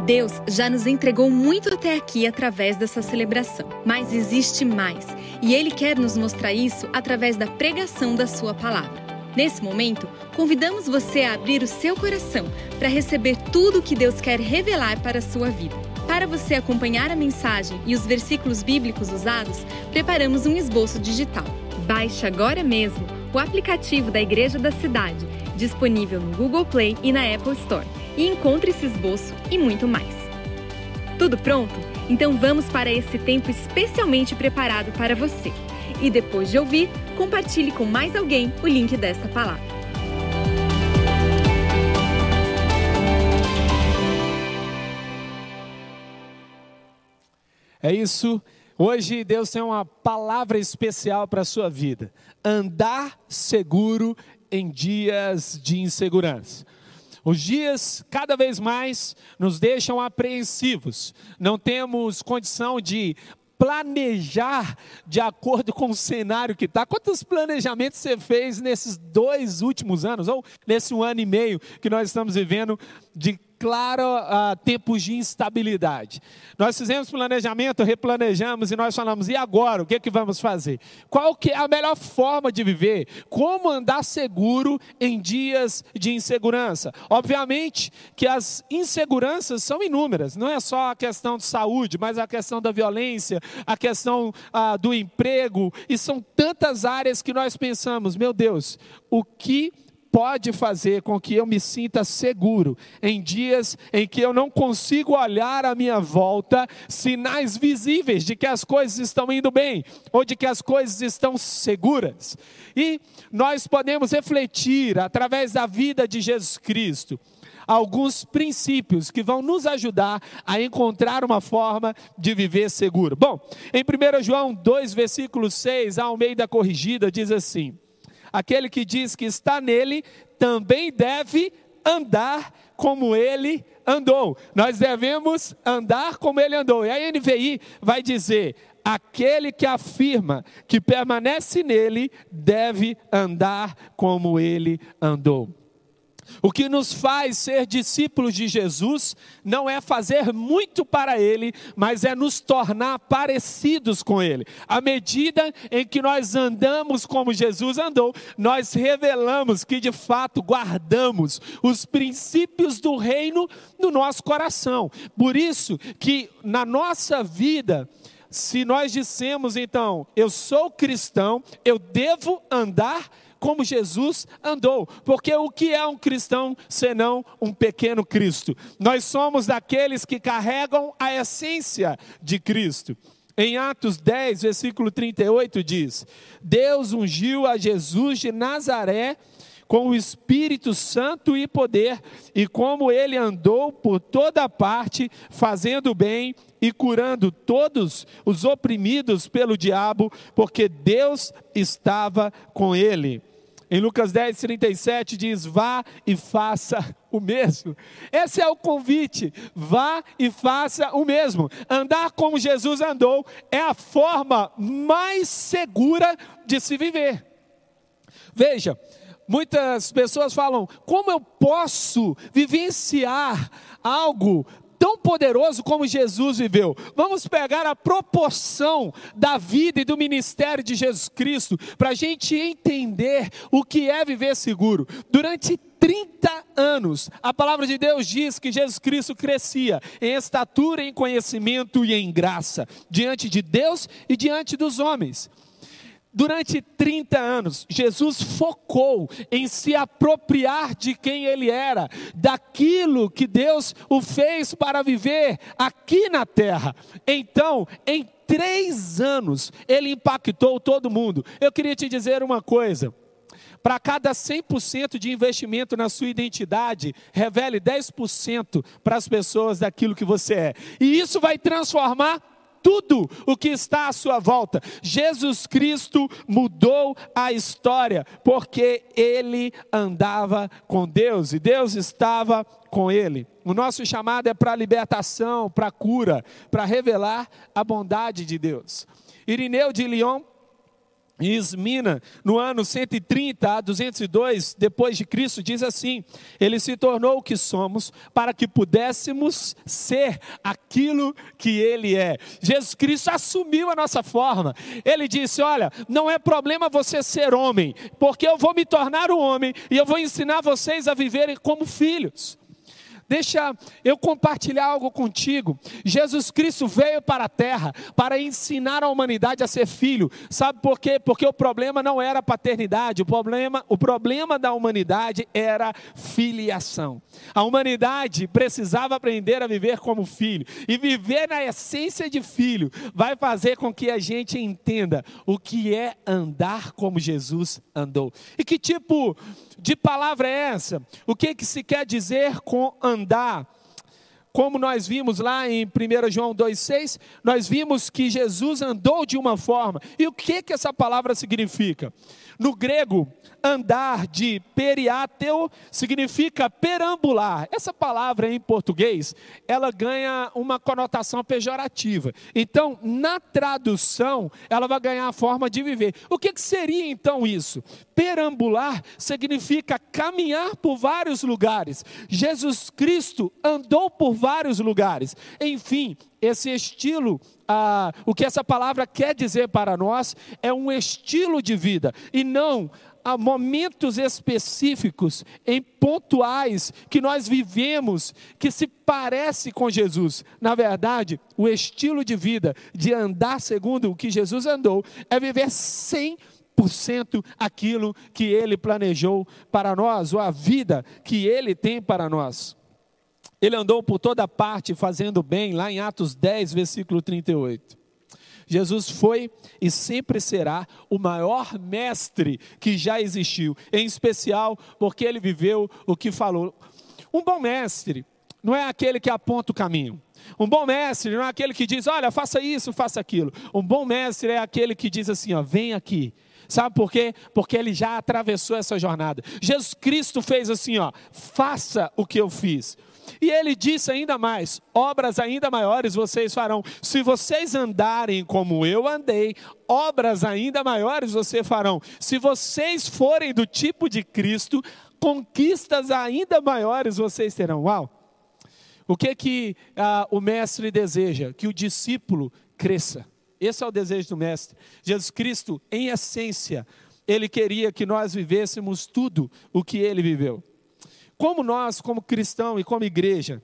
Deus já nos entregou muito até aqui através dessa celebração, mas existe mais, e Ele quer nos mostrar isso através da pregação da Sua palavra. Nesse momento, convidamos você a abrir o seu coração para receber tudo o que Deus quer revelar para a sua vida. Para você acompanhar a mensagem e os versículos bíblicos usados, preparamos um esboço digital. Baixe agora mesmo o aplicativo da Igreja da Cidade, disponível no Google Play e na Apple Store, e encontre esse esboço e muito mais. Tudo pronto? Então vamos para esse tempo especialmente preparado para você. E depois de ouvir, compartilhe com mais alguém o link desta palavra. É isso. Hoje Deus tem uma palavra especial para a sua vida. Andar seguro em dias de insegurança. Os dias cada vez mais nos deixam apreensivos. Não temos condição de planejar de acordo com o cenário que está. Quantos planejamentos você fez nesses dois últimos anos, ou nesse um ano e meio que nós estamos vivendo de claro uh, tempos de instabilidade. Nós fizemos planejamento, replanejamos e nós falamos, e agora? O que, é que vamos fazer? Qual que é a melhor forma de viver? Como andar seguro em dias de insegurança? Obviamente que as inseguranças são inúmeras, não é só a questão de saúde, mas a questão da violência, a questão uh, do emprego, e são tantas áreas que nós pensamos, meu Deus, o que pode fazer com que eu me sinta seguro em dias em que eu não consigo olhar à minha volta sinais visíveis de que as coisas estão indo bem ou de que as coisas estão seguras. E nós podemos refletir através da vida de Jesus Cristo alguns princípios que vão nos ajudar a encontrar uma forma de viver seguro. Bom, em 1 João 2, versículo 6, a Almeida Corrigida diz assim: Aquele que diz que está nele também deve andar como ele andou. Nós devemos andar como ele andou. E a NVI vai dizer: aquele que afirma que permanece nele deve andar como ele andou. O que nos faz ser discípulos de Jesus não é fazer muito para Ele, mas é nos tornar parecidos com Ele. À medida em que nós andamos como Jesus andou, nós revelamos que de fato guardamos os princípios do reino no nosso coração. Por isso que na nossa vida, se nós dissemos então, eu sou cristão, eu devo andar como Jesus andou. Porque o que é um cristão senão um pequeno Cristo? Nós somos daqueles que carregam a essência de Cristo. Em Atos 10, versículo 38 diz: Deus ungiu a Jesus de Nazaré com o Espírito Santo e poder, e como ele andou por toda parte, fazendo bem e curando todos os oprimidos pelo diabo, porque Deus estava com ele. Em Lucas 10, 37 diz: Vá e faça o mesmo. Esse é o convite. Vá e faça o mesmo. Andar como Jesus andou é a forma mais segura de se viver. Veja, muitas pessoas falam: como eu posso vivenciar algo tão poderoso como Jesus viveu. Vamos pegar a proporção da vida e do ministério de Jesus Cristo para a gente entender o que é viver seguro. Durante 30 anos, a palavra de Deus diz que Jesus Cristo crescia em estatura, em conhecimento e em graça, diante de Deus e diante dos homens. Durante 30 anos, Jesus focou em se apropriar de quem ele era, daquilo que Deus o fez para viver aqui na terra. Então, em três anos, ele impactou todo mundo. Eu queria te dizer uma coisa. Para cada 100% de investimento na sua identidade, revele 10% para as pessoas daquilo que você é. E isso vai transformar tudo o que está à sua volta. Jesus Cristo mudou a história, porque ele andava com Deus e Deus estava com ele. O nosso chamado é para libertação, para cura, para revelar a bondade de Deus. Irineu de Lyon Ismina, no ano 130 a 202 depois de Cristo, diz assim: Ele se tornou o que somos para que pudéssemos ser aquilo que ele é. Jesus Cristo assumiu a nossa forma. Ele disse: "Olha, não é problema você ser homem, porque eu vou me tornar um homem e eu vou ensinar vocês a viverem como filhos." Deixa eu compartilhar algo contigo. Jesus Cristo veio para a terra para ensinar a humanidade a ser filho. Sabe por quê? Porque o problema não era paternidade, o problema, o problema da humanidade era filiação. A humanidade precisava aprender a viver como filho. E viver na essência de filho vai fazer com que a gente entenda o que é andar como Jesus andou. E que tipo de palavra é essa? O que, que se quer dizer com andar? Como nós vimos lá em 1 João 2,6, nós vimos que Jesus andou de uma forma. E o que, que essa palavra significa? No grego, andar de periáteo significa perambular. Essa palavra em português, ela ganha uma conotação pejorativa. Então, na tradução, ela vai ganhar a forma de viver. O que, que seria então isso? Perambular significa caminhar por vários lugares. Jesus Cristo andou por vários lugares. Enfim, esse estilo, ah, o que essa palavra quer dizer para nós é um estilo de vida e não a momentos específicos, em pontuais que nós vivemos, que se parece com Jesus. Na verdade, o estilo de vida de andar segundo o que Jesus andou é viver 100% aquilo que ele planejou para nós, ou a vida que ele tem para nós. Ele andou por toda parte fazendo bem, lá em Atos 10, versículo 38. Jesus foi e sempre será o maior mestre que já existiu, em especial porque ele viveu o que falou. Um bom mestre não é aquele que aponta o caminho. Um bom mestre não é aquele que diz, olha, faça isso, faça aquilo. Um bom mestre é aquele que diz assim, ó, vem aqui. Sabe por quê? Porque ele já atravessou essa jornada. Jesus Cristo fez assim, ó, faça o que eu fiz. E ele disse ainda mais: obras ainda maiores vocês farão. Se vocês andarem como eu andei, obras ainda maiores vocês farão. Se vocês forem do tipo de Cristo, conquistas ainda maiores vocês terão. Uau! O que que ah, o mestre deseja? Que o discípulo cresça. Esse é o desejo do mestre. Jesus Cristo, em essência, ele queria que nós vivêssemos tudo o que ele viveu. Como nós, como cristão e como igreja,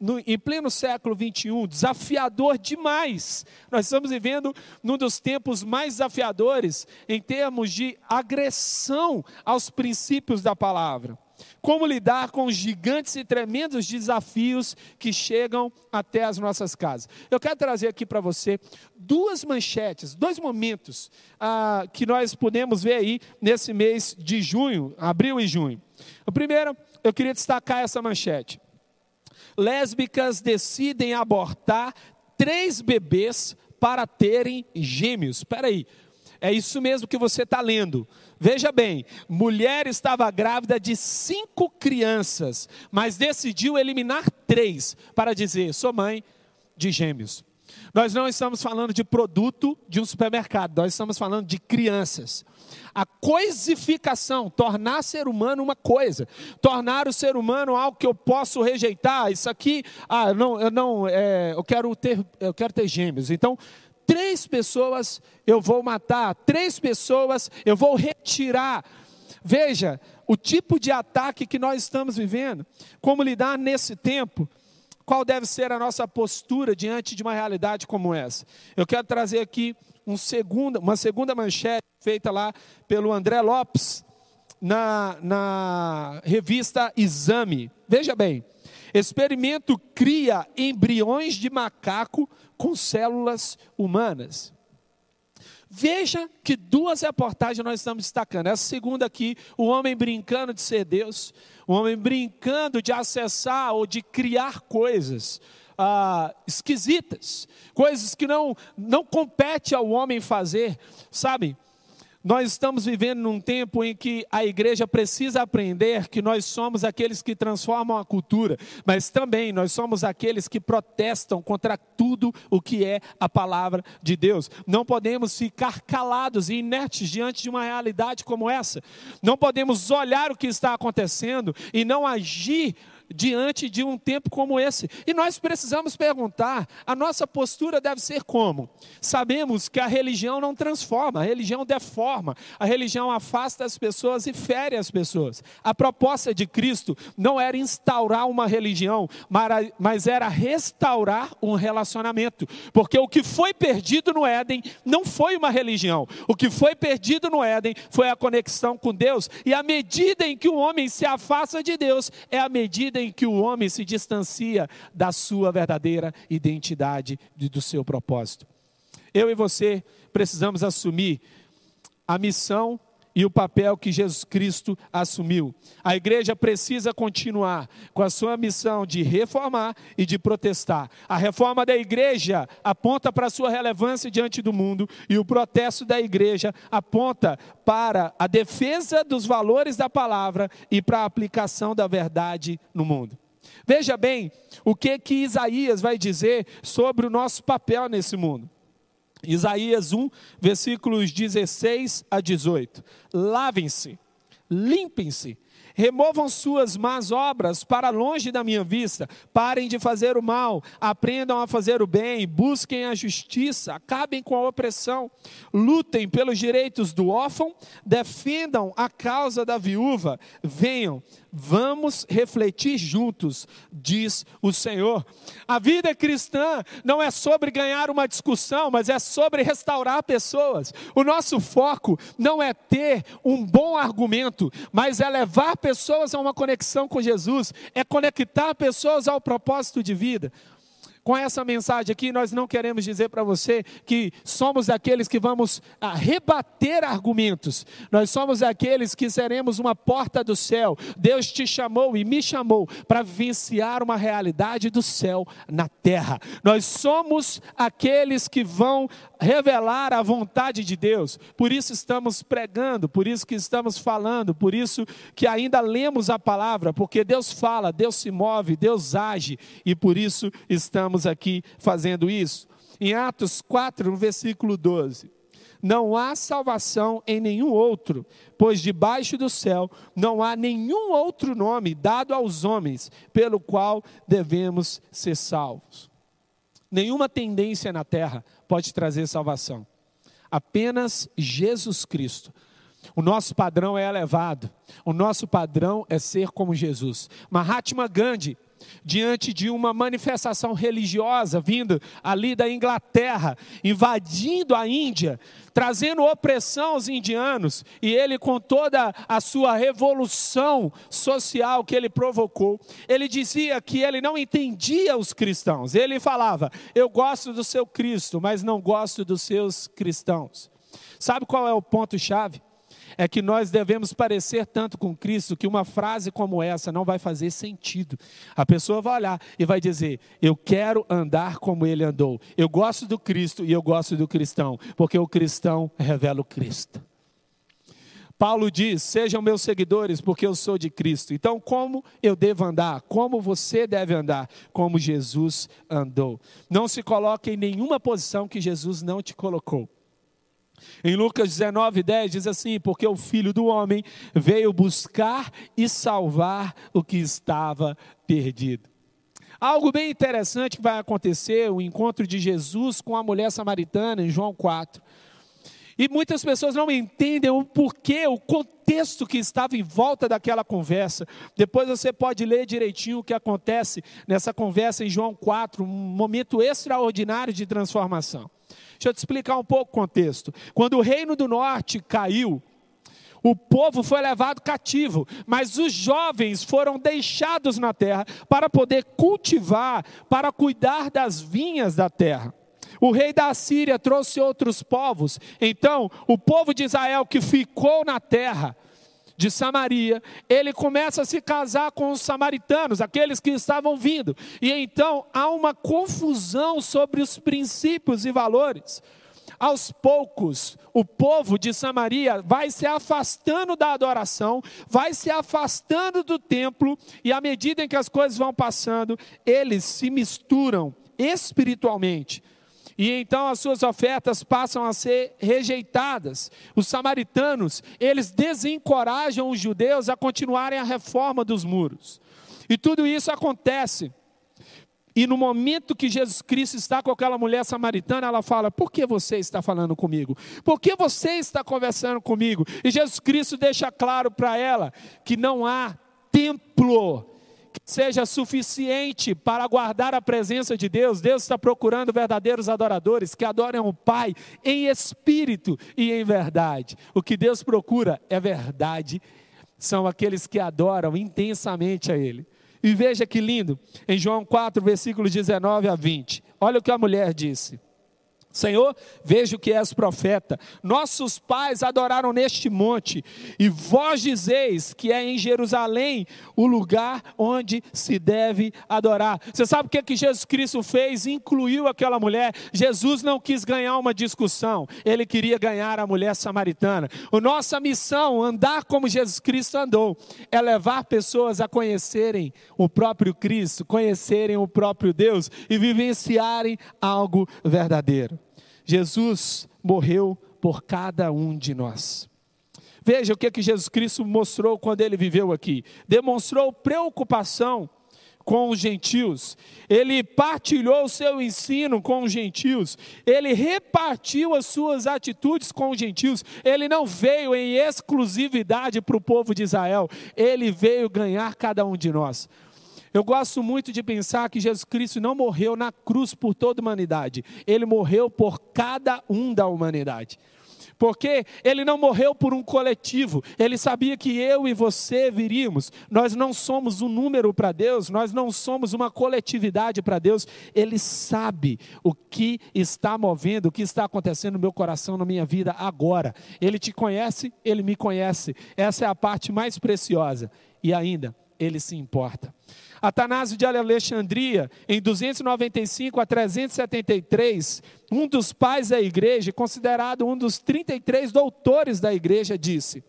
no, em pleno século 21, desafiador demais. Nós estamos vivendo num dos tempos mais desafiadores em termos de agressão aos princípios da palavra. Como lidar com os gigantes e tremendos desafios que chegam até as nossas casas. Eu quero trazer aqui para você duas manchetes, dois momentos ah, que nós podemos ver aí nesse mês de junho, abril e junho. O primeiro eu queria destacar essa manchete. Lésbicas decidem abortar três bebês para terem gêmeos. Espera aí, é isso mesmo que você está lendo. Veja bem, mulher estava grávida de cinco crianças, mas decidiu eliminar três para dizer: sou mãe de gêmeos. Nós não estamos falando de produto de um supermercado, nós estamos falando de crianças. A coisificação, tornar ser humano uma coisa, tornar o ser humano algo que eu posso rejeitar. Isso aqui, ah, não, eu não, é, eu quero ter, eu quero ter gêmeos. Então, três pessoas eu vou matar, três pessoas eu vou retirar. Veja o tipo de ataque que nós estamos vivendo, como lidar nesse tempo qual deve ser a nossa postura diante de uma realidade como essa. Eu quero trazer aqui um segunda, uma segunda manchete feita lá pelo André Lopes na, na revista Exame. Veja bem, experimento cria embriões de macaco com células humanas. Veja que duas reportagens nós estamos destacando. Essa segunda aqui, o homem brincando de ser Deus, o homem brincando de acessar ou de criar coisas ah, esquisitas, coisas que não, não compete ao homem fazer, sabe? Nós estamos vivendo num tempo em que a igreja precisa aprender que nós somos aqueles que transformam a cultura, mas também nós somos aqueles que protestam contra tudo o que é a palavra de Deus. Não podemos ficar calados e inertes diante de uma realidade como essa. Não podemos olhar o que está acontecendo e não agir diante de um tempo como esse. E nós precisamos perguntar: a nossa postura deve ser como? Sabemos que a religião não transforma, a religião deforma, a religião afasta as pessoas e fere as pessoas. A proposta de Cristo não era instaurar uma religião, mas era restaurar um relacionamento. Porque o que foi perdido no Éden não foi uma religião, o que foi perdido no Éden foi a conexão com Deus. E a medida em que o homem se afasta de Deus é a medida medida em que o homem se distancia da sua verdadeira identidade e do seu propósito. Eu e você precisamos assumir a missão e o papel que Jesus Cristo assumiu. A igreja precisa continuar com a sua missão de reformar e de protestar. A reforma da igreja aponta para a sua relevância diante do mundo e o protesto da igreja aponta para a defesa dos valores da palavra e para a aplicação da verdade no mundo. Veja bem o que que Isaías vai dizer sobre o nosso papel nesse mundo. Isaías 1, versículos 16 a 18. Lavem-se, limpem-se, removam suas más obras para longe da minha vista, parem de fazer o mal, aprendam a fazer o bem, busquem a justiça, acabem com a opressão, lutem pelos direitos do órfão, defendam a causa da viúva, venham, Vamos refletir juntos, diz o Senhor. A vida cristã não é sobre ganhar uma discussão, mas é sobre restaurar pessoas. O nosso foco não é ter um bom argumento, mas é levar pessoas a uma conexão com Jesus, é conectar pessoas ao propósito de vida. Com essa mensagem aqui, nós não queremos dizer para você que somos aqueles que vamos rebater argumentos. Nós somos aqueles que seremos uma porta do céu. Deus te chamou e me chamou para vivenciar uma realidade do céu na terra. Nós somos aqueles que vão revelar a vontade de Deus. Por isso estamos pregando, por isso que estamos falando, por isso que ainda lemos a palavra, porque Deus fala, Deus se move, Deus age e por isso estamos aqui fazendo isso. Em Atos 4, no versículo 12. Não há salvação em nenhum outro, pois debaixo do céu não há nenhum outro nome dado aos homens pelo qual devemos ser salvos. Nenhuma tendência na terra pode trazer salvação. Apenas Jesus Cristo. O nosso padrão é elevado. O nosso padrão é ser como Jesus. Mahatma Gandhi diante de uma manifestação religiosa vindo ali da Inglaterra, invadindo a Índia, trazendo opressão aos indianos, e ele, com toda a sua revolução social que ele provocou, ele dizia que ele não entendia os cristãos. Ele falava: Eu gosto do seu Cristo, mas não gosto dos seus cristãos. Sabe qual é o ponto-chave? É que nós devemos parecer tanto com Cristo que uma frase como essa não vai fazer sentido. A pessoa vai olhar e vai dizer: Eu quero andar como ele andou. Eu gosto do Cristo e eu gosto do cristão, porque o cristão revela o Cristo. Paulo diz: Sejam meus seguidores, porque eu sou de Cristo. Então, como eu devo andar? Como você deve andar? Como Jesus andou. Não se coloque em nenhuma posição que Jesus não te colocou. Em Lucas 19, 10 diz assim: Porque o filho do homem veio buscar e salvar o que estava perdido. Algo bem interessante que vai acontecer: o encontro de Jesus com a mulher samaritana em João 4. E muitas pessoas não entendem o porquê, o contexto que estava em volta daquela conversa. Depois você pode ler direitinho o que acontece nessa conversa em João 4, um momento extraordinário de transformação. Deixa eu te explicar um pouco o contexto. Quando o reino do norte caiu, o povo foi levado cativo, mas os jovens foram deixados na terra para poder cultivar, para cuidar das vinhas da terra. O rei da Síria trouxe outros povos, então o povo de Israel que ficou na terra de Samaria, ele começa a se casar com os samaritanos, aqueles que estavam vindo. E então há uma confusão sobre os princípios e valores. aos poucos, o povo de Samaria vai se afastando da adoração, vai se afastando do templo, e à medida em que as coisas vão passando, eles se misturam espiritualmente. E então as suas ofertas passam a ser rejeitadas. Os samaritanos, eles desencorajam os judeus a continuarem a reforma dos muros. E tudo isso acontece e no momento que Jesus Cristo está com aquela mulher samaritana, ela fala: Por que você está falando comigo? Por que você está conversando comigo? E Jesus Cristo deixa claro para ela que não há templo seja suficiente para guardar a presença de Deus. Deus está procurando verdadeiros adoradores que adorem o Pai em espírito e em verdade. O que Deus procura é verdade. São aqueles que adoram intensamente a Ele. E veja que lindo, em João 4, versículos 19 a 20. Olha o que a mulher disse. Senhor, vejo que és profeta. Nossos pais adoraram neste monte, e vós dizeis que é em Jerusalém o lugar onde se deve adorar. Você sabe o que, que Jesus Cristo fez? Incluiu aquela mulher. Jesus não quis ganhar uma discussão, ele queria ganhar a mulher samaritana. A nossa missão, andar como Jesus Cristo andou, é levar pessoas a conhecerem o próprio Cristo, conhecerem o próprio Deus e vivenciarem algo verdadeiro. Jesus morreu por cada um de nós. Veja o que, que Jesus Cristo mostrou quando ele viveu aqui. Demonstrou preocupação com os gentios, ele partilhou o seu ensino com os gentios, ele repartiu as suas atitudes com os gentios, ele não veio em exclusividade para o povo de Israel, ele veio ganhar cada um de nós. Eu gosto muito de pensar que Jesus Cristo não morreu na cruz por toda a humanidade, ele morreu por cada um da humanidade. Porque ele não morreu por um coletivo, ele sabia que eu e você viríamos. Nós não somos um número para Deus, nós não somos uma coletividade para Deus. Ele sabe o que está movendo, o que está acontecendo no meu coração, na minha vida agora. Ele te conhece, ele me conhece. Essa é a parte mais preciosa. E ainda, ele se importa. Atanásio de Alexandria, em 295 a 373, um dos pais da igreja, considerado um dos 33 doutores da igreja, disse: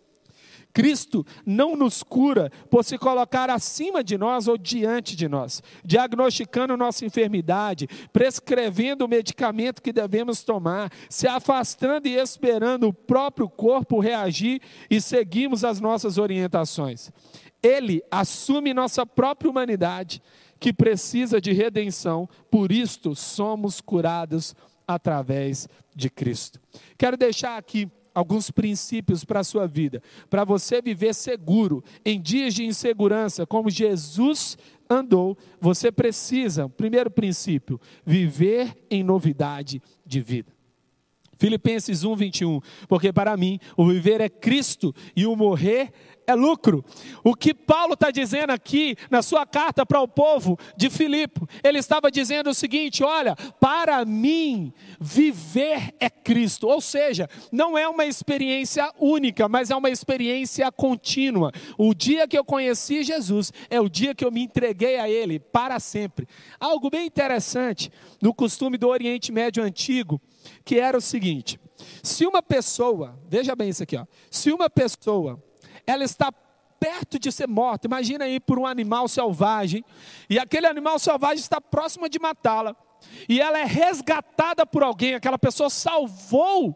Cristo não nos cura por se colocar acima de nós ou diante de nós, diagnosticando nossa enfermidade, prescrevendo o medicamento que devemos tomar, se afastando e esperando o próprio corpo reagir e seguimos as nossas orientações. Ele assume nossa própria humanidade, que precisa de redenção, por isto somos curados através de Cristo. Quero deixar aqui alguns princípios para a sua vida, para você viver seguro em dias de insegurança, como Jesus andou, você precisa, primeiro princípio, viver em novidade de vida. Filipenses 1, 21. Porque para mim o viver é Cristo e o morrer é lucro. O que Paulo está dizendo aqui na sua carta para o povo de Filipe, ele estava dizendo o seguinte: olha, para mim, viver é Cristo. Ou seja, não é uma experiência única, mas é uma experiência contínua. O dia que eu conheci Jesus é o dia que eu me entreguei a Ele para sempre. Algo bem interessante no costume do Oriente Médio antigo, que era o seguinte: se uma pessoa, veja bem isso aqui, ó, se uma pessoa ela está perto de ser morta. Imagina aí por um animal selvagem, e aquele animal selvagem está próximo de matá-la, e ela é resgatada por alguém, aquela pessoa salvou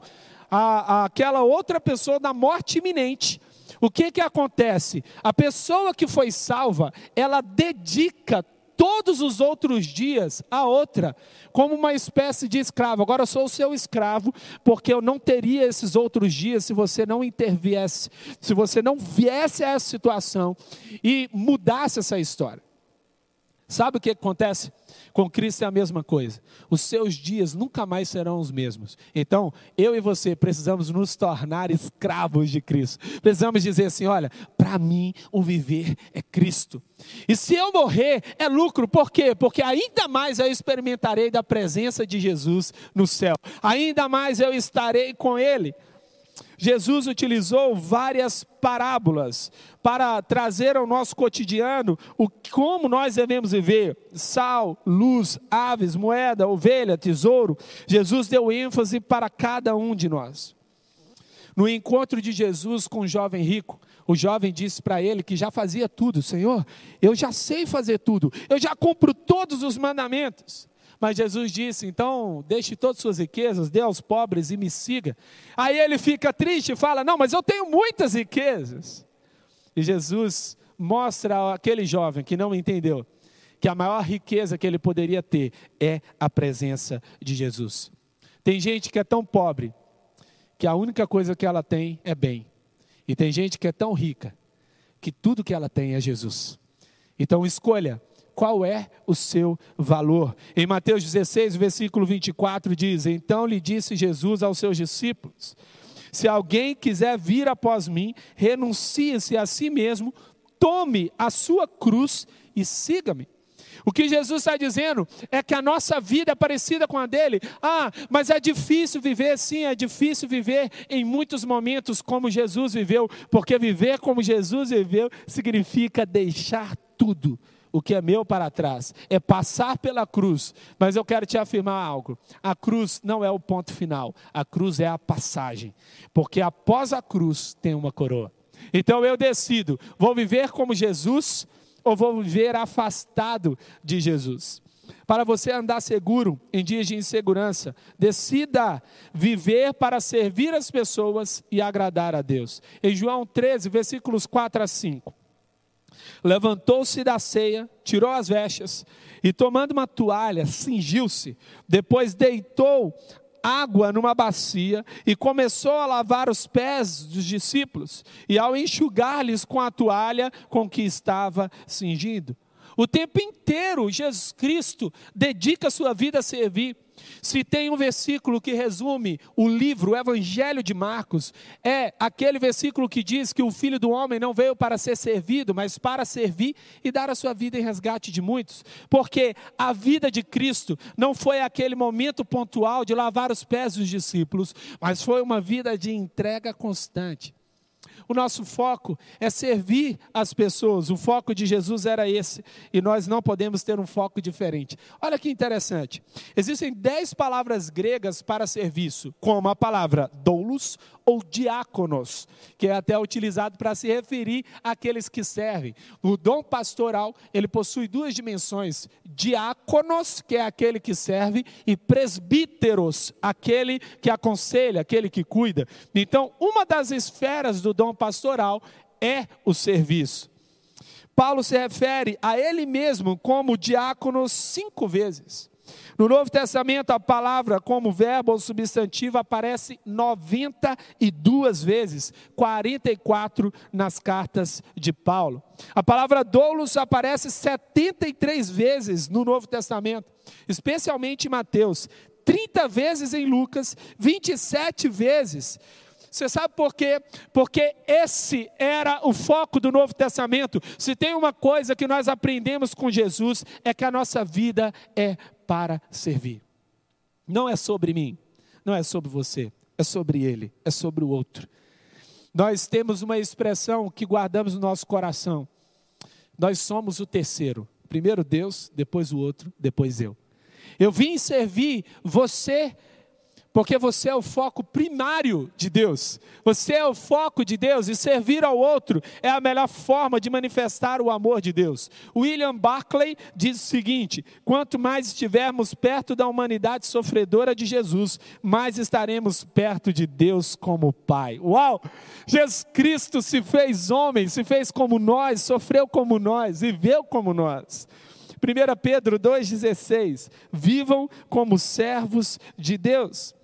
a, a, aquela outra pessoa da morte iminente. O que que acontece? A pessoa que foi salva, ela dedica todos os outros dias a outra, como uma espécie de escravo. Agora eu sou o seu escravo, porque eu não teria esses outros dias se você não interviesse, se você não viesse a essa situação e mudasse essa história. Sabe o que acontece? Com Cristo é a mesma coisa. Os seus dias nunca mais serão os mesmos. Então, eu e você precisamos nos tornar escravos de Cristo. Precisamos dizer assim: olha, para mim o viver é Cristo. E se eu morrer, é lucro. Por quê? Porque ainda mais eu experimentarei da presença de Jesus no céu. Ainda mais eu estarei com Ele. Jesus utilizou várias parábolas para trazer ao nosso cotidiano o como nós devemos viver: sal, luz, aves, moeda, ovelha, tesouro. Jesus deu ênfase para cada um de nós. No encontro de Jesus com o jovem rico, o jovem disse para ele que já fazia tudo: Senhor, eu já sei fazer tudo, eu já cumpro todos os mandamentos. Mas Jesus disse: então, deixe todas as suas riquezas, dê aos pobres e me siga. Aí ele fica triste e fala: não, mas eu tenho muitas riquezas. E Jesus mostra àquele jovem que não entendeu que a maior riqueza que ele poderia ter é a presença de Jesus. Tem gente que é tão pobre que a única coisa que ela tem é bem. E tem gente que é tão rica que tudo que ela tem é Jesus. Então escolha qual é o seu valor. Em Mateus 16, versículo 24 diz: Então lhe disse Jesus aos seus discípulos: Se alguém quiser vir após mim, renuncie-se a si mesmo, tome a sua cruz e siga-me. O que Jesus está dizendo é que a nossa vida é parecida com a dele. Ah, mas é difícil viver, sim, é difícil viver em muitos momentos como Jesus viveu, porque viver como Jesus viveu significa deixar tudo o que é meu para trás, é passar pela cruz. Mas eu quero te afirmar algo: a cruz não é o ponto final, a cruz é a passagem, porque após a cruz tem uma coroa. Então eu decido: vou viver como Jesus ou vou viver afastado de Jesus? Para você andar seguro em dias de insegurança, decida viver para servir as pessoas e agradar a Deus. Em João 13, versículos 4 a 5. Levantou-se da ceia, tirou as vestes e, tomando uma toalha, cingiu-se. Depois deitou água numa bacia e começou a lavar os pés dos discípulos e ao enxugar-lhes com a toalha com que estava cingido. O tempo inteiro Jesus Cristo dedica sua vida a servir. Se tem um versículo que resume o livro, o Evangelho de Marcos, é aquele versículo que diz que o Filho do Homem não veio para ser servido, mas para servir e dar a sua vida em resgate de muitos. Porque a vida de Cristo não foi aquele momento pontual de lavar os pés dos discípulos, mas foi uma vida de entrega constante. O nosso foco é servir as pessoas. O foco de Jesus era esse. E nós não podemos ter um foco diferente. Olha que interessante. Existem dez palavras gregas para serviço, como a palavra doulos ou diáconos, que é até utilizado para se referir àqueles que servem. O dom pastoral, ele possui duas dimensões: diáconos, que é aquele que serve, e presbíteros, aquele que aconselha, aquele que cuida. Então, uma das esferas do dom pastoral é o serviço. Paulo se refere a ele mesmo como diácono cinco vezes. No Novo Testamento, a palavra como verbo ou substantivo aparece 92 vezes, 44 nas cartas de Paulo. A palavra doulos aparece 73 vezes no Novo Testamento, especialmente em Mateus, 30 vezes em Lucas, 27 vezes você sabe por quê? Porque esse era o foco do Novo Testamento. Se tem uma coisa que nós aprendemos com Jesus, é que a nossa vida é para servir. Não é sobre mim, não é sobre você, é sobre Ele, é sobre o outro. Nós temos uma expressão que guardamos no nosso coração. Nós somos o terceiro. Primeiro Deus, depois o outro, depois eu. Eu vim servir você porque você é o foco primário de Deus. Você é o foco de Deus e servir ao outro é a melhor forma de manifestar o amor de Deus. William Barclay diz o seguinte: quanto mais estivermos perto da humanidade sofredora de Jesus, mais estaremos perto de Deus como Pai. Uau! Jesus Cristo se fez homem, se fez como nós, sofreu como nós, viveu como nós. 1 Pedro 2,16: Vivam como servos de Deus.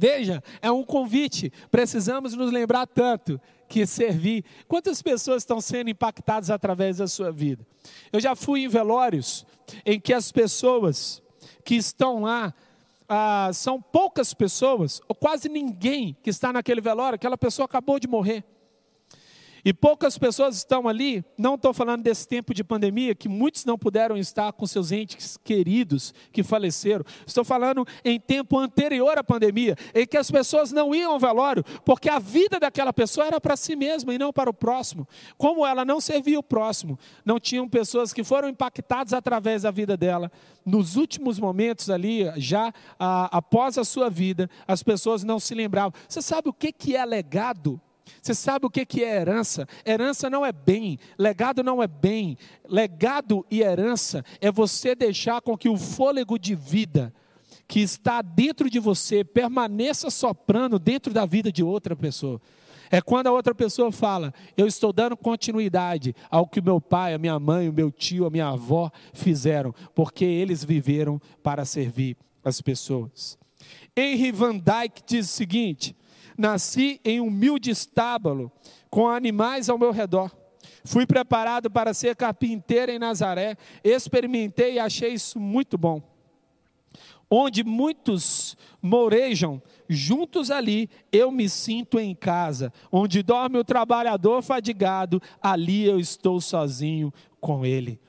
Veja, é um convite. Precisamos nos lembrar tanto que servir. Quantas pessoas estão sendo impactadas através da sua vida? Eu já fui em velórios em que as pessoas que estão lá ah, são poucas pessoas, ou quase ninguém que está naquele velório, aquela pessoa acabou de morrer. E poucas pessoas estão ali, não estou falando desse tempo de pandemia, que muitos não puderam estar com seus entes queridos que faleceram. Estou falando em tempo anterior à pandemia, em que as pessoas não iam ao velório, porque a vida daquela pessoa era para si mesma e não para o próximo. Como ela não servia o próximo, não tinham pessoas que foram impactadas através da vida dela. Nos últimos momentos ali, já após a sua vida, as pessoas não se lembravam. Você sabe o que, que é legado? Você sabe o que é herança? Herança não é bem, legado não é bem. Legado e herança é você deixar com que o fôlego de vida que está dentro de você permaneça soprando dentro da vida de outra pessoa. É quando a outra pessoa fala: Eu estou dando continuidade ao que meu pai, a minha mãe, o meu tio, a minha avó fizeram, porque eles viveram para servir as pessoas. Henry Van Dyke diz o seguinte: Nasci em humilde estábulo, com animais ao meu redor. Fui preparado para ser carpinteiro em Nazaré. Experimentei e achei isso muito bom. Onde muitos morejam, juntos ali eu me sinto em casa. Onde dorme o trabalhador fadigado, ali eu estou sozinho com ele.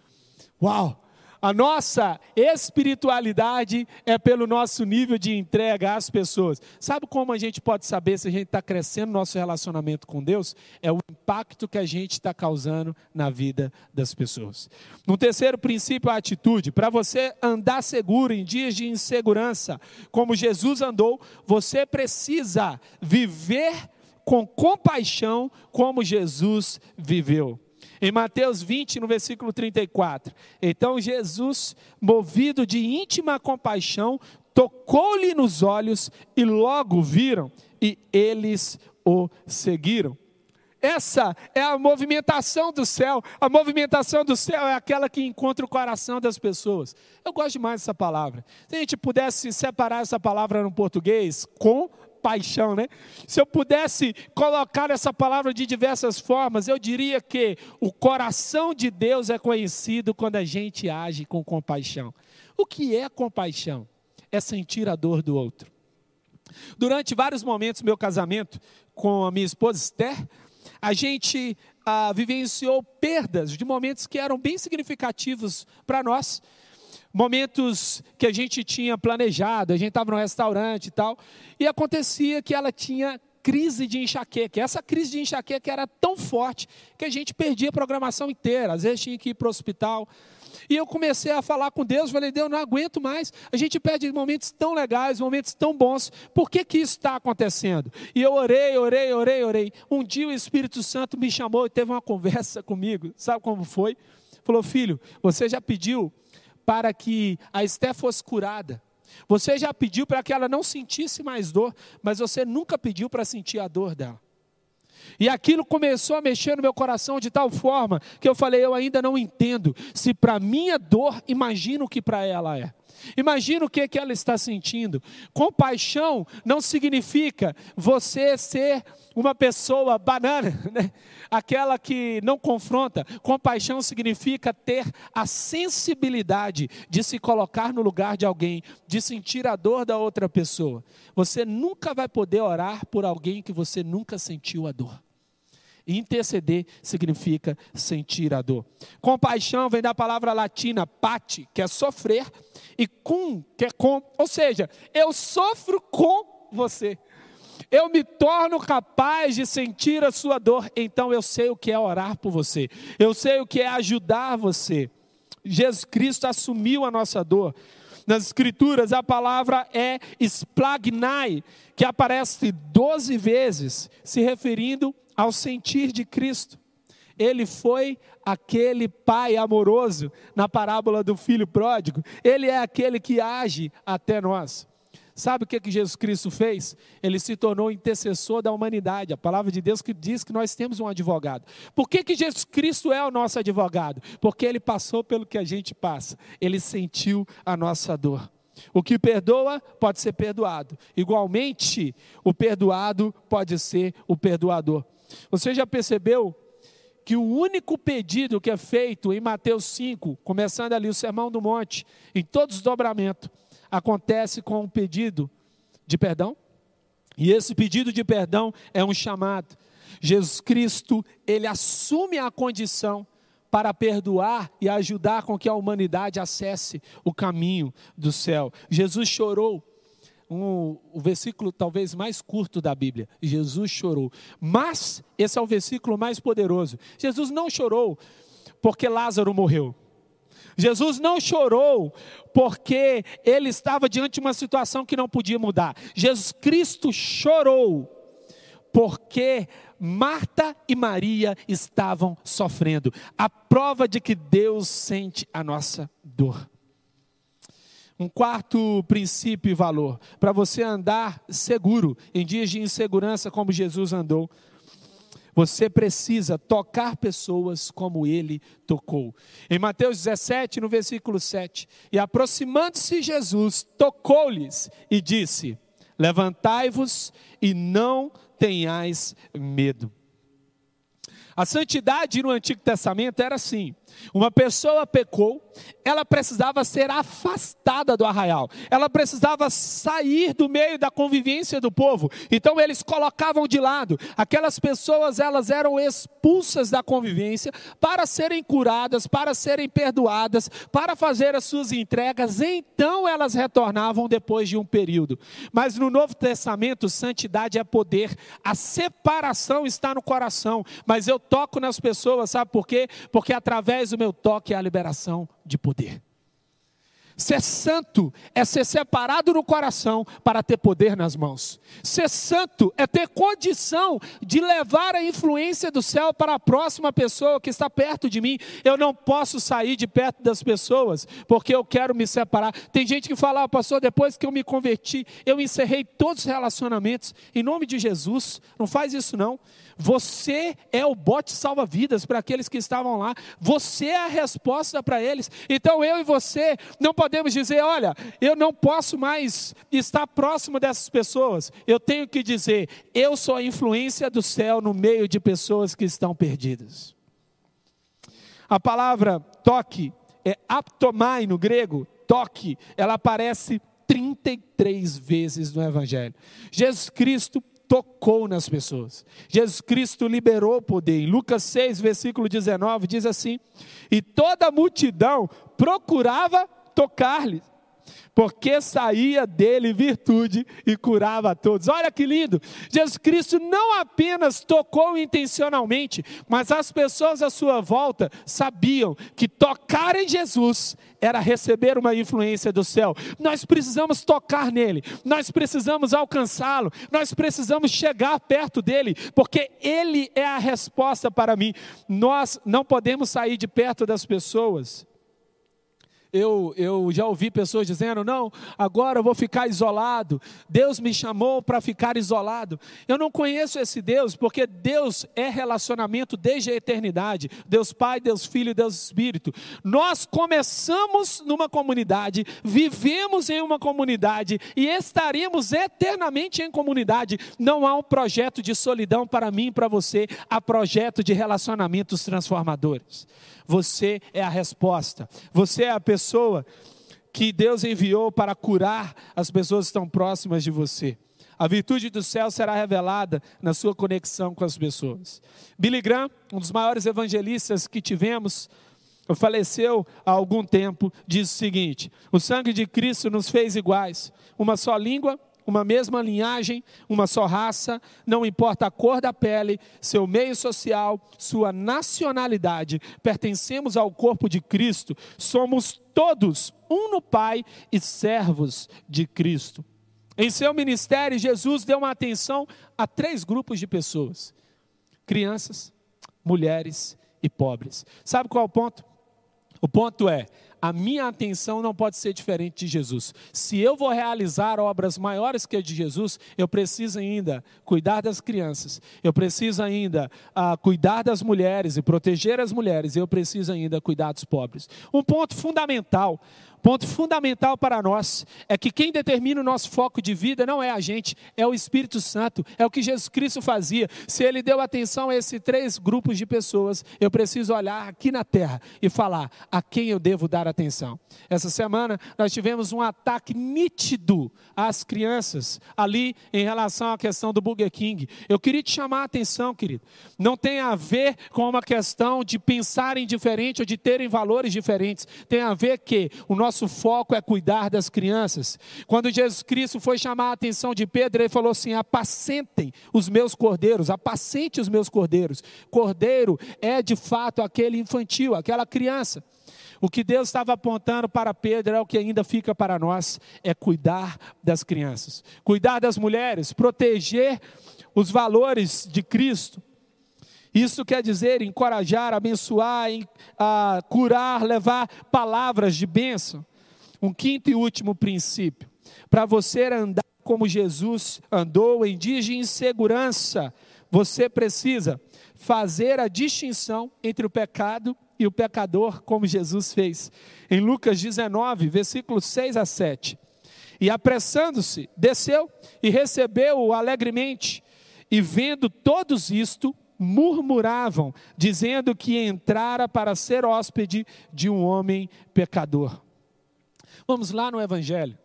Uau! A nossa espiritualidade é pelo nosso nível de entrega às pessoas. Sabe como a gente pode saber se a gente está crescendo no nosso relacionamento com Deus? É o impacto que a gente está causando na vida das pessoas. No terceiro princípio, a atitude. Para você andar seguro em dias de insegurança, como Jesus andou, você precisa viver com compaixão como Jesus viveu. Em Mateus 20, no versículo 34. Então Jesus, movido de íntima compaixão, tocou-lhe nos olhos e logo viram, e eles o seguiram. Essa é a movimentação do céu. A movimentação do céu é aquela que encontra o coração das pessoas. Eu gosto demais dessa palavra. Se a gente pudesse separar essa palavra no português, com paixão, né? Se eu pudesse colocar essa palavra de diversas formas, eu diria que o coração de Deus é conhecido quando a gente age com compaixão. O que é compaixão? É sentir a dor do outro. Durante vários momentos do meu casamento com a minha esposa Esther, a gente ah, vivenciou perdas de momentos que eram bem significativos para nós momentos que a gente tinha planejado, a gente estava no restaurante e tal, e acontecia que ela tinha crise de enxaqueca. Essa crise de enxaqueca era tão forte que a gente perdia a programação inteira, às vezes tinha que ir para o hospital. E eu comecei a falar com Deus, falei, Deus, não aguento mais. A gente perde momentos tão legais, momentos tão bons. Por que que isso está acontecendo? E eu orei, orei, orei, orei. Um dia o Espírito Santo me chamou e teve uma conversa comigo. Sabe como foi? Falou, filho, você já pediu para que a Esté fosse curada. Você já pediu para que ela não sentisse mais dor, mas você nunca pediu para sentir a dor dela. E aquilo começou a mexer no meu coração de tal forma que eu falei: eu ainda não entendo. Se para é dor, imagino o que para ela é. Imagina o que, que ela está sentindo. Compaixão não significa você ser uma pessoa banana, né? aquela que não confronta. Compaixão significa ter a sensibilidade de se colocar no lugar de alguém, de sentir a dor da outra pessoa. Você nunca vai poder orar por alguém que você nunca sentiu a dor. Interceder significa sentir a dor. Compaixão vem da palavra latina pati, que é sofrer, e cum, que é com, ou seja, eu sofro com você. Eu me torno capaz de sentir a sua dor, então eu sei o que é orar por você. Eu sei o que é ajudar você. Jesus Cristo assumiu a nossa dor. Nas Escrituras, a palavra é splagnai, que aparece 12 vezes, se referindo ao sentir de Cristo. Ele foi aquele pai amoroso na parábola do filho pródigo. Ele é aquele que age até nós. Sabe o que, que Jesus Cristo fez? Ele se tornou intercessor da humanidade. A palavra de Deus que diz que nós temos um advogado. Por que, que Jesus Cristo é o nosso advogado? Porque ele passou pelo que a gente passa. Ele sentiu a nossa dor. O que perdoa pode ser perdoado. Igualmente, o perdoado pode ser o perdoador. Você já percebeu que o único pedido que é feito em Mateus 5, começando ali o Sermão do Monte, em todos os dobramentos, acontece com um pedido de perdão? E esse pedido de perdão é um chamado. Jesus Cristo, ele assume a condição para perdoar e ajudar com que a humanidade acesse o caminho do céu. Jesus chorou. Um, o versículo talvez mais curto da Bíblia. Jesus chorou. Mas esse é o versículo mais poderoso. Jesus não chorou porque Lázaro morreu. Jesus não chorou porque ele estava diante de uma situação que não podia mudar. Jesus Cristo chorou porque Marta e Maria estavam sofrendo. A prova de que Deus sente a nossa dor. Um quarto princípio e valor para você andar seguro em dias de insegurança, como Jesus andou. Você precisa tocar pessoas como ele tocou. Em Mateus 17, no versículo 7, e aproximando-se Jesus, tocou-lhes e disse: Levantai-vos e não tenhais medo. A santidade no Antigo Testamento era assim: uma pessoa pecou, ela precisava ser afastada do arraial, ela precisava sair do meio da convivência do povo. Então eles colocavam de lado. Aquelas pessoas, elas eram expulsas da convivência para serem curadas, para serem perdoadas, para fazer as suas entregas. Então elas retornavam depois de um período. Mas no Novo Testamento, santidade é poder. A separação está no coração, mas eu toco nas pessoas, sabe por quê? Porque através o meu toque é a liberação de poder. Ser santo é ser separado no coração para ter poder nas mãos. Ser santo é ter condição de levar a influência do céu para a próxima pessoa que está perto de mim. Eu não posso sair de perto das pessoas porque eu quero me separar. Tem gente que fala, ah, pastor, depois que eu me converti, eu encerrei todos os relacionamentos. Em nome de Jesus, não faz isso não. Você é o bote salva-vidas para aqueles que estavam lá. Você é a resposta para eles. Então eu e você não podemos dizer: olha, eu não posso mais estar próximo dessas pessoas. Eu tenho que dizer: eu sou a influência do céu no meio de pessoas que estão perdidas. A palavra toque é aptomai no grego, toque, ela aparece 33 vezes no Evangelho. Jesus Cristo tocou nas pessoas. Jesus Cristo liberou o poder. Em Lucas 6, versículo 19, diz assim: E toda a multidão procurava tocar-lhe, porque saía dele virtude e curava a todos. Olha que lindo! Jesus Cristo não apenas tocou intencionalmente, mas as pessoas à sua volta sabiam que tocar em Jesus era receber uma influência do céu. Nós precisamos tocar nele, nós precisamos alcançá-lo, nós precisamos chegar perto dele, porque ele é a resposta para mim. Nós não podemos sair de perto das pessoas eu, eu já ouvi pessoas dizendo: não, agora eu vou ficar isolado. Deus me chamou para ficar isolado. Eu não conheço esse Deus, porque Deus é relacionamento desde a eternidade: Deus Pai, Deus Filho Deus Espírito. Nós começamos numa comunidade, vivemos em uma comunidade e estaremos eternamente em comunidade. Não há um projeto de solidão para mim e para você, há projeto de relacionamentos transformadores. Você é a resposta. Você é a pessoa que Deus enviou para curar as pessoas que estão próximas de você. A virtude do céu será revelada na sua conexão com as pessoas. Billy Graham, um dos maiores evangelistas que tivemos, faleceu há algum tempo, diz o seguinte: O sangue de Cristo nos fez iguais, uma só língua, uma mesma linhagem, uma só raça, não importa a cor da pele, seu meio social, sua nacionalidade, pertencemos ao corpo de Cristo, somos todos um no Pai e servos de Cristo. Em seu ministério, Jesus deu uma atenção a três grupos de pessoas: crianças, mulheres e pobres. Sabe qual é o ponto? O ponto é: a minha atenção não pode ser diferente de Jesus. Se eu vou realizar obras maiores que a de Jesus, eu preciso ainda cuidar das crianças, eu preciso ainda uh, cuidar das mulheres e proteger as mulheres, eu preciso ainda cuidar dos pobres. Um ponto fundamental Ponto fundamental para nós é que quem determina o nosso foco de vida não é a gente, é o Espírito Santo, é o que Jesus Cristo fazia. Se ele deu atenção a esses três grupos de pessoas, eu preciso olhar aqui na terra e falar a quem eu devo dar atenção. Essa semana nós tivemos um ataque nítido às crianças ali em relação à questão do Burger King. Eu queria te chamar a atenção, querido. Não tem a ver com uma questão de pensarem diferente ou de terem valores diferentes. Tem a ver que o nosso foco é cuidar das crianças. Quando Jesus Cristo foi chamar a atenção de Pedro, ele falou assim: apacentem os meus cordeiros, apacente os meus cordeiros. Cordeiro é de fato aquele infantil, aquela criança. O que Deus estava apontando para Pedro é o que ainda fica para nós: é cuidar das crianças, cuidar das mulheres, proteger os valores de Cristo. Isso quer dizer encorajar, abençoar, curar, levar palavras de bênção. Um quinto e último princípio: para você andar como Jesus andou em dias de insegurança, você precisa fazer a distinção entre o pecado e o pecador, como Jesus fez. Em Lucas 19, versículos 6 a 7. E apressando-se, desceu e recebeu-o alegremente. E vendo todos isto, murmuravam, dizendo que entrara para ser hóspede de um homem pecador. Vamos lá no Evangelho.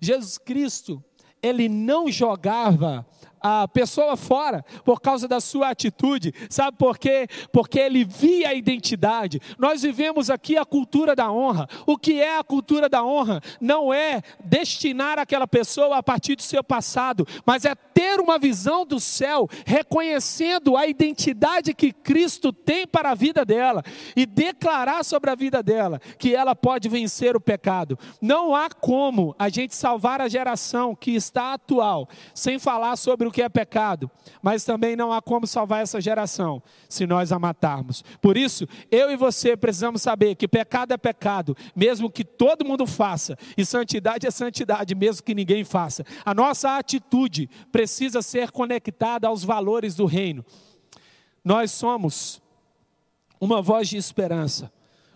Jesus Cristo, ele não jogava a pessoa fora por causa da sua atitude. Sabe por quê? Porque ele via a identidade. Nós vivemos aqui a cultura da honra. O que é a cultura da honra? Não é destinar aquela pessoa a partir do seu passado, mas é ter uma visão do céu, reconhecendo a identidade que Cristo tem para a vida dela e declarar sobre a vida dela que ela pode vencer o pecado. Não há como a gente salvar a geração que está atual sem falar sobre o que é pecado, mas também não há como salvar essa geração se nós a matarmos. Por isso, eu e você precisamos saber que pecado é pecado, mesmo que todo mundo faça, e santidade é santidade, mesmo que ninguém faça. A nossa atitude precisa ser conectada aos valores do reino. Nós somos uma voz de esperança,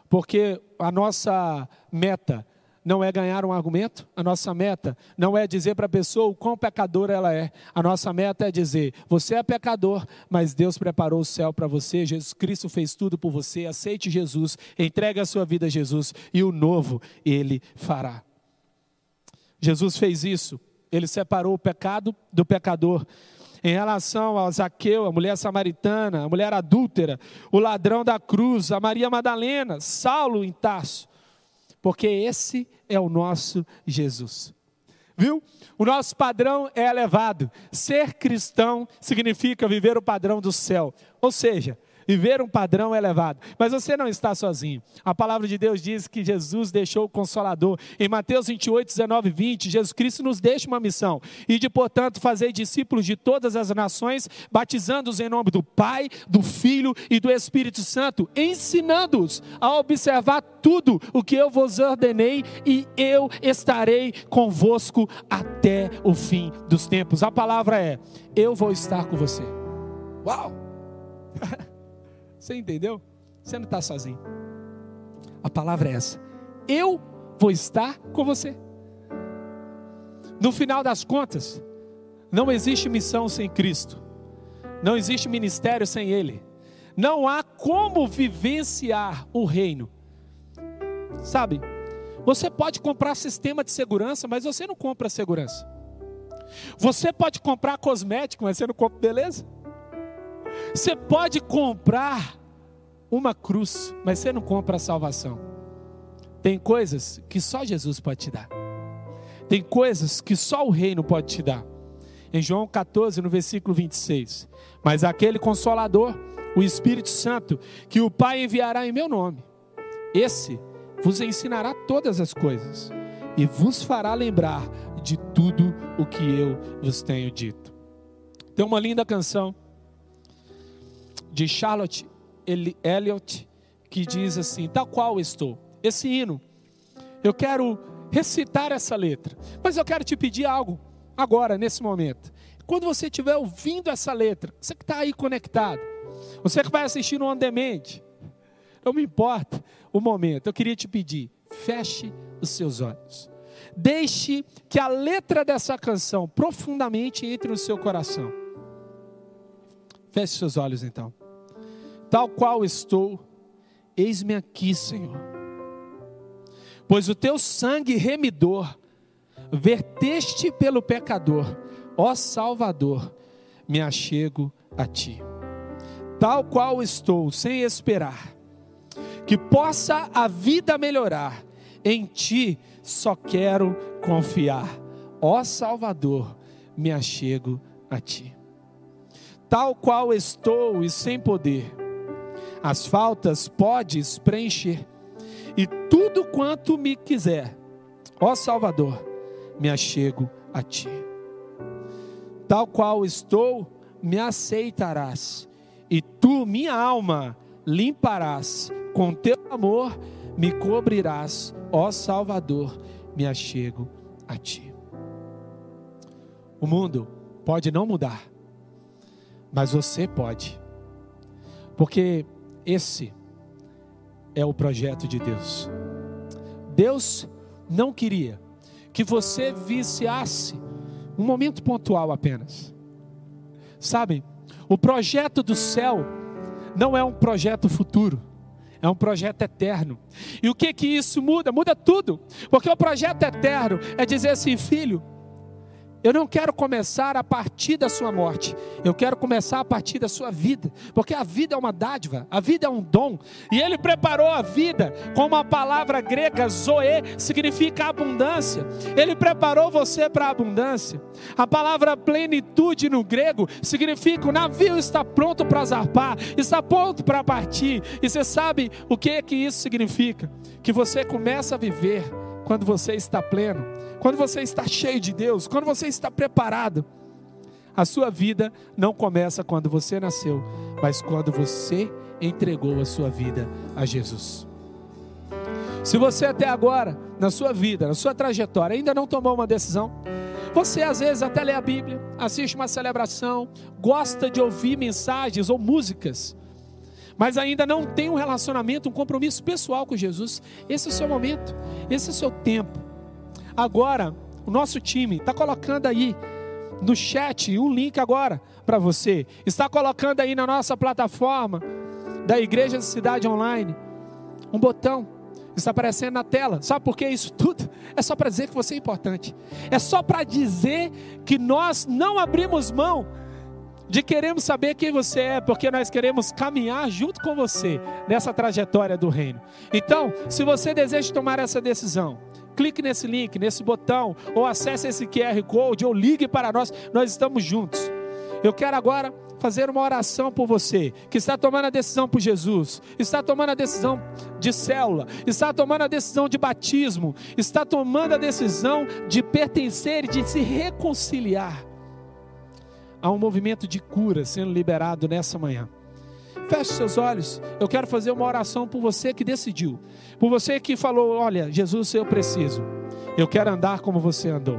porque a nossa meta não é ganhar um argumento, a nossa meta não é dizer para a pessoa o quão pecadora ela é. A nossa meta é dizer: você é pecador, mas Deus preparou o céu para você, Jesus Cristo fez tudo por você. Aceite Jesus, entregue a sua vida a Jesus e o novo ele fará. Jesus fez isso, ele separou o pecado do pecador. Em relação a Zaqueu, a mulher samaritana, a mulher adúltera, o ladrão da cruz, a Maria Madalena, Saulo em Tarso porque esse é o nosso Jesus. Viu? O nosso padrão é elevado. Ser cristão significa viver o padrão do céu. Ou seja, viver um padrão elevado. Mas você não está sozinho. A palavra de Deus diz que Jesus deixou o consolador. Em Mateus 28, 19 e 20, Jesus Cristo nos deixa uma missão. E de, portanto, fazer discípulos de todas as nações, batizando-os em nome do Pai, do Filho e do Espírito Santo, ensinando-os a observar tudo o que eu vos ordenei, e eu estarei convosco até o fim dos tempos. A palavra é: eu vou estar com você. Uau! Você entendeu? Você não está sozinho. A palavra é essa. Eu vou estar com você. No final das contas, não existe missão sem Cristo. Não existe ministério sem Ele. Não há como vivenciar o reino. Sabe, você pode comprar sistema de segurança, mas você não compra segurança. Você pode comprar cosmético, mas você não compra beleza. Você pode comprar uma cruz, mas você não compra a salvação. Tem coisas que só Jesus pode te dar. Tem coisas que só o reino pode te dar. Em João 14, no versículo 26. Mas aquele consolador, o Espírito Santo, que o Pai enviará em meu nome, esse vos ensinará todas as coisas e vos fará lembrar de tudo o que eu vos tenho dito. Tem uma linda canção de Charlotte Elliott que diz assim: tal qual estou. Esse hino, eu quero recitar essa letra, mas eu quero te pedir algo agora, nesse momento. Quando você estiver ouvindo essa letra, você que está aí conectado, você que vai assistir no on não me importa o momento, eu queria te pedir, feche os seus olhos. Deixe que a letra dessa canção profundamente entre no seu coração. Feche seus olhos então tal qual estou, eis-me aqui, Senhor. pois o teu sangue remidor verteste pelo pecador, ó Salvador, me achego a ti. Tal qual estou, sem esperar, que possa a vida melhorar, em ti só quero confiar. Ó Salvador, me achego a ti. Tal qual estou e sem poder, as faltas podes preencher, e tudo quanto me quiser, ó Salvador, me achego a ti. Tal qual estou, me aceitarás, e tu, minha alma, limparás, com teu amor me cobrirás, ó Salvador, me achego a ti. O mundo pode não mudar, mas você pode, porque esse é o projeto de Deus. Deus não queria que você viciasse um momento pontual apenas. Sabe, o projeto do céu não é um projeto futuro, é um projeto eterno. E o que que isso muda? Muda tudo, porque o projeto eterno é dizer assim, filho, eu não quero começar a partir da sua morte, eu quero começar a partir da sua vida, porque a vida é uma dádiva, a vida é um dom, e Ele preparou a vida com uma palavra grega, zoe, significa abundância. Ele preparou você para a abundância. A palavra plenitude no grego significa o navio está pronto para zarpar, está pronto para partir. E você sabe o que é que isso significa? Que você começa a viver quando você está pleno, quando você está cheio de Deus, quando você está preparado. A sua vida não começa quando você nasceu, mas quando você entregou a sua vida a Jesus. Se você até agora, na sua vida, na sua trajetória, ainda não tomou uma decisão, você às vezes até lê a Bíblia, assiste uma celebração, gosta de ouvir mensagens ou músicas, mas ainda não tem um relacionamento, um compromisso pessoal com Jesus, esse é o seu momento, esse é o seu tempo. Agora, o nosso time está colocando aí no chat um link agora para você. Está colocando aí na nossa plataforma da Igreja da Cidade Online um botão. Está aparecendo na tela. Sabe por que isso tudo? É só para dizer que você é importante. É só para dizer que nós não abrimos mão de queremos saber quem você é, porque nós queremos caminhar junto com você nessa trajetória do reino. Então, se você deseja tomar essa decisão, clique nesse link, nesse botão, ou acesse esse QR Code, ou ligue para nós, nós estamos juntos. Eu quero agora fazer uma oração por você que está tomando a decisão por Jesus, está tomando a decisão de célula, está tomando a decisão de batismo, está tomando a decisão de pertencer e de se reconciliar há um movimento de cura sendo liberado nessa manhã. Feche seus olhos. Eu quero fazer uma oração por você que decidiu. Por você que falou: Olha, Jesus, eu preciso. Eu quero andar como você andou.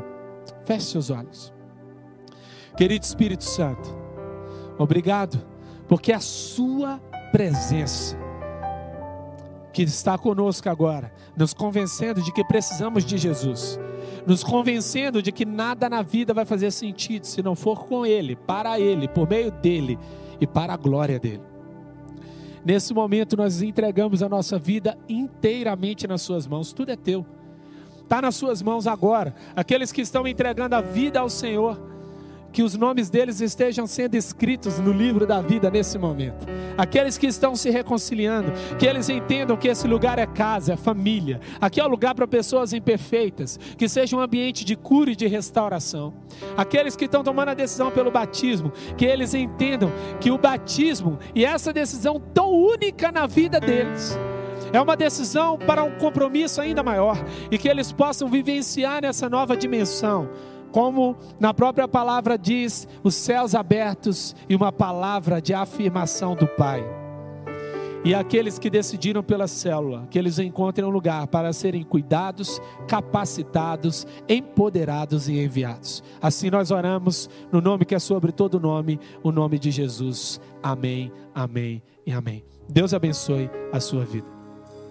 Feche seus olhos. Querido Espírito Santo, obrigado, porque a Sua presença, que está conosco agora, nos convencendo de que precisamos de Jesus nos convencendo de que nada na vida vai fazer sentido se não for com Ele, para Ele, por meio dEle e para a glória dEle. Nesse momento nós entregamos a nossa vida inteiramente nas Suas mãos, tudo é Teu, está nas Suas mãos agora. Aqueles que estão entregando a vida ao Senhor, que os nomes deles estejam sendo escritos no livro da vida nesse momento. Aqueles que estão se reconciliando, que eles entendam que esse lugar é casa, é família. Aqui é o lugar para pessoas imperfeitas, que seja um ambiente de cura e de restauração. Aqueles que estão tomando a decisão pelo batismo, que eles entendam que o batismo e essa decisão tão única na vida deles é uma decisão para um compromisso ainda maior e que eles possam vivenciar nessa nova dimensão como na própria palavra diz, os céus abertos e uma palavra de afirmação do Pai. E aqueles que decidiram pela célula, que eles encontrem um lugar para serem cuidados, capacitados, empoderados e enviados. Assim nós oramos no nome que é sobre todo nome, o nome de Jesus. Amém, amém e amém. Deus abençoe a sua vida.